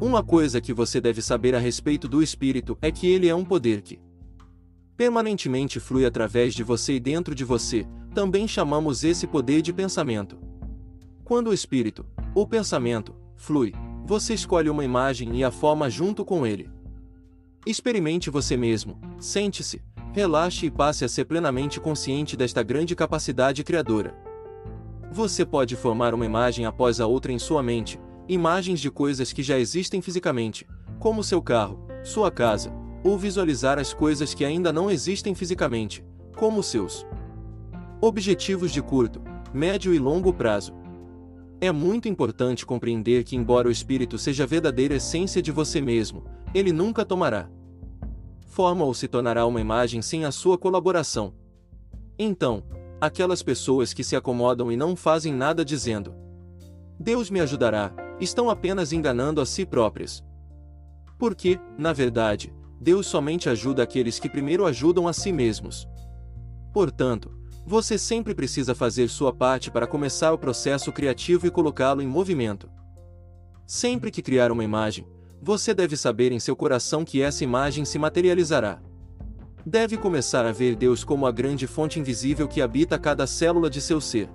Uma coisa que você deve saber a respeito do espírito é que ele é um poder que permanentemente flui através de você e dentro de você, também chamamos esse poder de pensamento. Quando o espírito, ou pensamento, flui, você escolhe uma imagem e a forma junto com ele. Experimente você mesmo, sente-se, relaxe e passe a ser plenamente consciente desta grande capacidade criadora. Você pode formar uma imagem após a outra em sua mente, imagens de coisas que já existem fisicamente, como seu carro, sua casa, ou visualizar as coisas que ainda não existem fisicamente, como seus objetivos de curto, médio e longo prazo. É muito importante compreender que, embora o espírito seja a verdadeira essência de você mesmo, ele nunca tomará forma ou se tornará uma imagem sem a sua colaboração. Então, aquelas pessoas que se acomodam e não fazem nada dizendo: Deus me ajudará, estão apenas enganando a si próprias. Porque, na verdade, Deus somente ajuda aqueles que primeiro ajudam a si mesmos. Portanto, você sempre precisa fazer sua parte para começar o processo criativo e colocá-lo em movimento. Sempre que criar uma imagem, você deve saber em seu coração que essa imagem se materializará. Deve começar a ver Deus como a grande fonte invisível que habita cada célula de seu ser.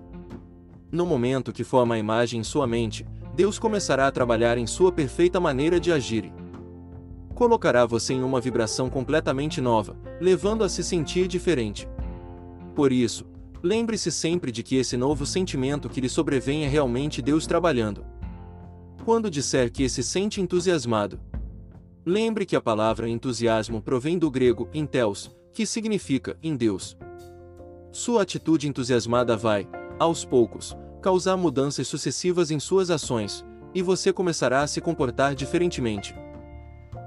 No momento que forma a imagem em sua mente, Deus começará a trabalhar em sua perfeita maneira de agir. Colocará você em uma vibração completamente nova, levando a se sentir diferente. Por isso, lembre-se sempre de que esse novo sentimento que lhe sobrevém é realmente Deus trabalhando. Quando disser que se sente entusiasmado, lembre que a palavra entusiasmo provém do grego enteos, que significa em Deus. Sua atitude entusiasmada vai, aos poucos, causar mudanças sucessivas em suas ações, e você começará a se comportar diferentemente.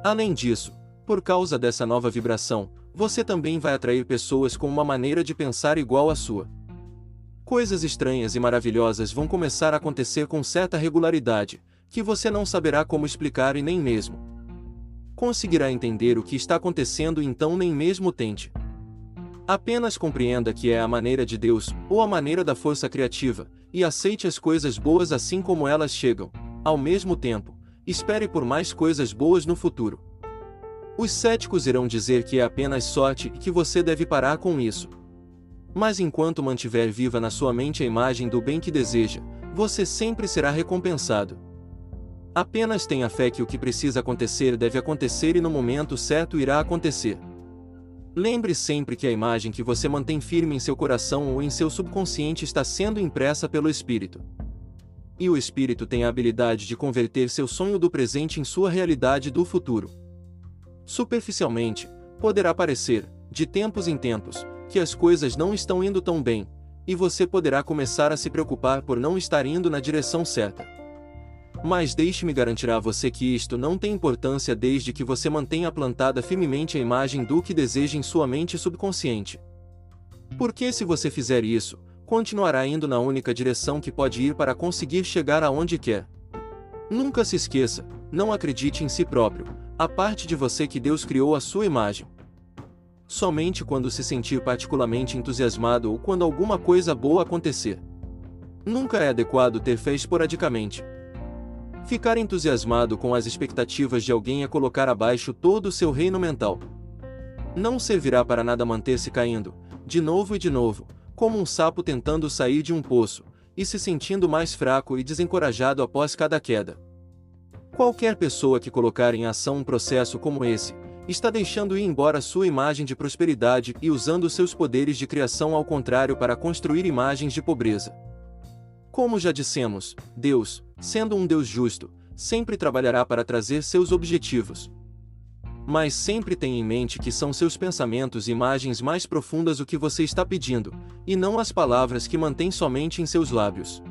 Além disso, por causa dessa nova vibração, você também vai atrair pessoas com uma maneira de pensar igual à sua. Coisas estranhas e maravilhosas vão começar a acontecer com certa regularidade, que você não saberá como explicar e nem mesmo conseguirá entender o que está acontecendo então nem mesmo tente. Apenas compreenda que é a maneira de Deus, ou a maneira da força criativa, e aceite as coisas boas assim como elas chegam. Ao mesmo tempo, espere por mais coisas boas no futuro. Os céticos irão dizer que é apenas sorte e que você deve parar com isso. Mas enquanto mantiver viva na sua mente a imagem do bem que deseja, você sempre será recompensado. Apenas tenha fé que o que precisa acontecer deve acontecer e no momento certo irá acontecer. Lembre sempre que a imagem que você mantém firme em seu coração ou em seu subconsciente está sendo impressa pelo Espírito. E o Espírito tem a habilidade de converter seu sonho do presente em sua realidade do futuro. Superficialmente, poderá parecer, de tempos em tempos, que as coisas não estão indo tão bem, e você poderá começar a se preocupar por não estar indo na direção certa. Mas deixe-me garantir a você que isto não tem importância desde que você mantenha plantada firmemente a imagem do que deseja em sua mente subconsciente. Porque se você fizer isso, continuará indo na única direção que pode ir para conseguir chegar aonde quer. Nunca se esqueça, não acredite em si próprio, a parte de você que Deus criou a sua imagem. Somente quando se sentir particularmente entusiasmado ou quando alguma coisa boa acontecer. Nunca é adequado ter fé esporadicamente. Ficar entusiasmado com as expectativas de alguém é colocar abaixo todo o seu reino mental. Não servirá para nada manter-se caindo, de novo e de novo, como um sapo tentando sair de um poço, e se sentindo mais fraco e desencorajado após cada queda. Qualquer pessoa que colocar em ação um processo como esse, está deixando ir embora sua imagem de prosperidade e usando seus poderes de criação ao contrário para construir imagens de pobreza. Como já dissemos, Deus, sendo um Deus justo, sempre trabalhará para trazer seus objetivos. Mas sempre tenha em mente que são seus pensamentos e imagens mais profundas o que você está pedindo, e não as palavras que mantém somente em seus lábios.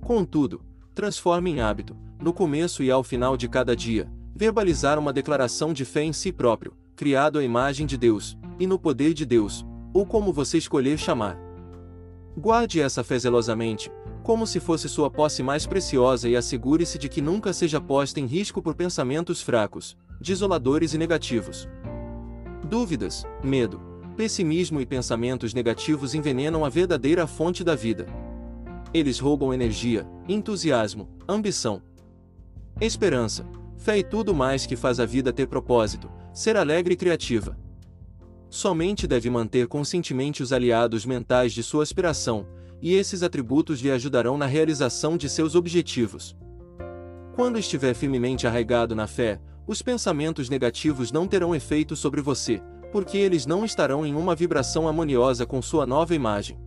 Contudo, transforme em hábito, no começo e ao final de cada dia, verbalizar uma declaração de fé em si próprio, criado à imagem de Deus, e no poder de Deus, ou como você escolher chamar. Guarde essa fé zelosamente, como se fosse sua posse mais preciosa e assegure-se de que nunca seja posta em risco por pensamentos fracos, desoladores e negativos. Dúvidas, medo, pessimismo e pensamentos negativos envenenam a verdadeira fonte da vida. Eles roubam energia, entusiasmo, ambição, esperança, fé e tudo mais que faz a vida ter propósito, ser alegre e criativa. Somente deve manter conscientemente os aliados mentais de sua aspiração, e esses atributos lhe ajudarão na realização de seus objetivos. Quando estiver firmemente arraigado na fé, os pensamentos negativos não terão efeito sobre você, porque eles não estarão em uma vibração harmoniosa com sua nova imagem.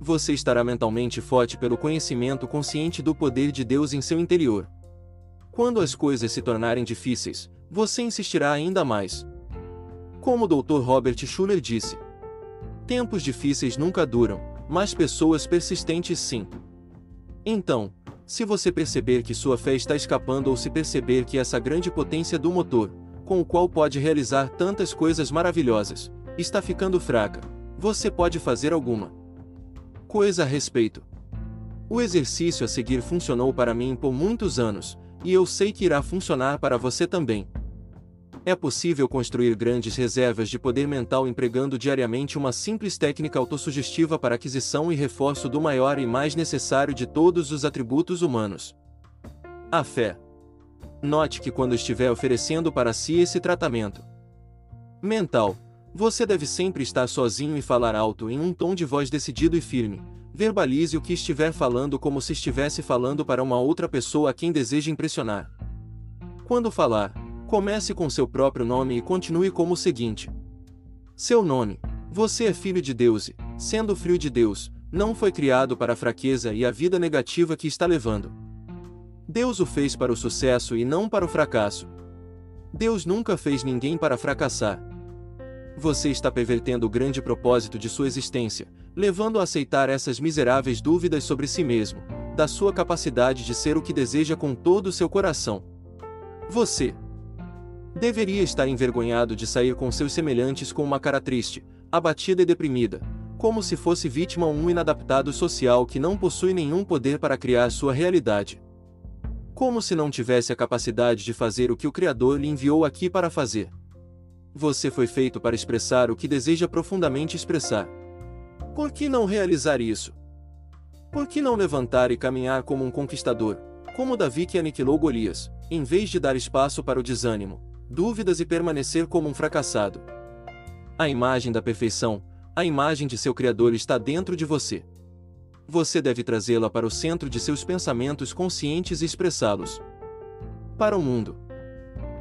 Você estará mentalmente forte pelo conhecimento consciente do poder de Deus em seu interior. Quando as coisas se tornarem difíceis, você insistirá ainda mais. Como o Dr. Robert Schuller disse: Tempos difíceis nunca duram, mas pessoas persistentes sim. Então, se você perceber que sua fé está escapando ou se perceber que essa grande potência do motor, com o qual pode realizar tantas coisas maravilhosas, está ficando fraca, você pode fazer alguma coisa a respeito. O exercício a seguir funcionou para mim por muitos anos, e eu sei que irá funcionar para você também. É possível construir grandes reservas de poder mental empregando diariamente uma simples técnica autossugestiva para aquisição e reforço do maior e mais necessário de todos os atributos humanos: a fé. Note que quando estiver oferecendo para si esse tratamento mental, você deve sempre estar sozinho e falar alto em um tom de voz decidido e firme. Verbalize o que estiver falando como se estivesse falando para uma outra pessoa a quem deseja impressionar. Quando falar, Comece com seu próprio nome e continue como o seguinte: Seu nome. Você é filho de Deus e, sendo filho de Deus, não foi criado para a fraqueza e a vida negativa que está levando. Deus o fez para o sucesso e não para o fracasso. Deus nunca fez ninguém para fracassar. Você está pervertendo o grande propósito de sua existência, levando a aceitar essas miseráveis dúvidas sobre si mesmo, da sua capacidade de ser o que deseja com todo o seu coração. Você, Deveria estar envergonhado de sair com seus semelhantes com uma cara triste, abatida e deprimida, como se fosse vítima um inadaptado social que não possui nenhum poder para criar sua realidade. Como se não tivesse a capacidade de fazer o que o Criador lhe enviou aqui para fazer. Você foi feito para expressar o que deseja profundamente expressar. Por que não realizar isso? Por que não levantar e caminhar como um conquistador, como Davi que aniquilou Golias, em vez de dar espaço para o desânimo, dúvidas e permanecer como um fracassado. A imagem da perfeição, a imagem de seu Criador está dentro de você. Você deve trazê-la para o centro de seus pensamentos conscientes e expressá-los para o mundo.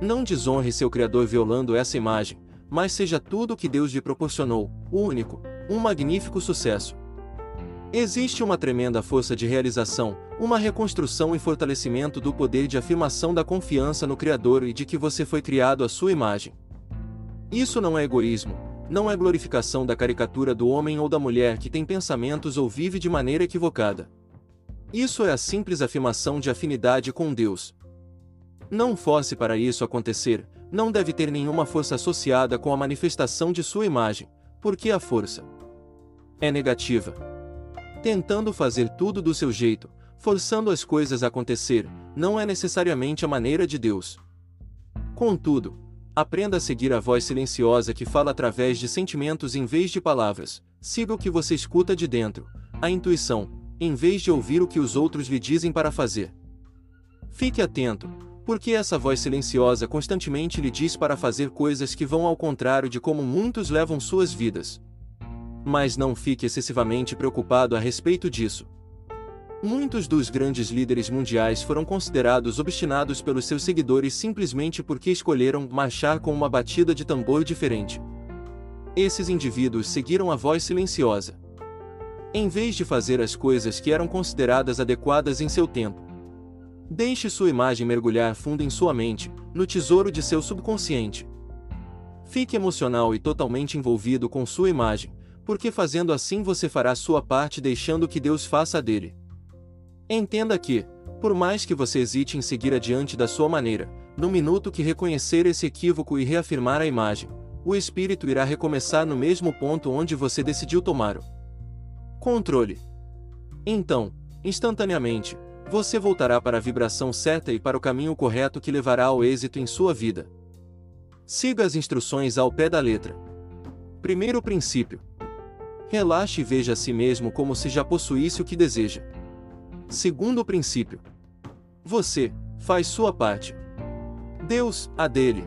Não desonre seu Criador violando essa imagem, mas seja tudo o que Deus lhe proporcionou, único, um magnífico sucesso. Existe uma tremenda força de realização, uma reconstrução e fortalecimento do poder de afirmação da confiança no Criador e de que você foi criado à sua imagem. Isso não é egoísmo, não é glorificação da caricatura do homem ou da mulher que tem pensamentos ou vive de maneira equivocada. Isso é a simples afirmação de afinidade com Deus. Não force para isso acontecer, não deve ter nenhuma força associada com a manifestação de sua imagem, porque a força é negativa tentando fazer tudo do seu jeito, forçando as coisas a acontecer, não é necessariamente a maneira de Deus. Contudo, aprenda a seguir a voz silenciosa que fala através de sentimentos em vez de palavras, siga o que você escuta de dentro, a intuição, em vez de ouvir o que os outros lhe dizem para fazer. Fique atento, porque essa voz silenciosa constantemente lhe diz para fazer coisas que vão ao contrário de como muitos levam suas vidas. Mas não fique excessivamente preocupado a respeito disso. Muitos dos grandes líderes mundiais foram considerados obstinados pelos seus seguidores simplesmente porque escolheram marchar com uma batida de tambor diferente. Esses indivíduos seguiram a voz silenciosa. Em vez de fazer as coisas que eram consideradas adequadas em seu tempo. Deixe sua imagem mergulhar fundo em sua mente, no tesouro de seu subconsciente. Fique emocional e totalmente envolvido com sua imagem, porque fazendo assim você fará sua parte deixando que Deus faça a dele. Entenda que, por mais que você hesite em seguir adiante da sua maneira, no minuto que reconhecer esse equívoco e reafirmar a imagem, o espírito irá recomeçar no mesmo ponto onde você decidiu tomar o controle. Então, instantaneamente, você voltará para a vibração certa e para o caminho correto que levará ao êxito em sua vida. Siga as instruções ao pé da letra. Primeiro princípio: Relaxe e veja a si mesmo como se já possuísse o que deseja. Segundo princípio: você faz sua parte. Deus, a dele.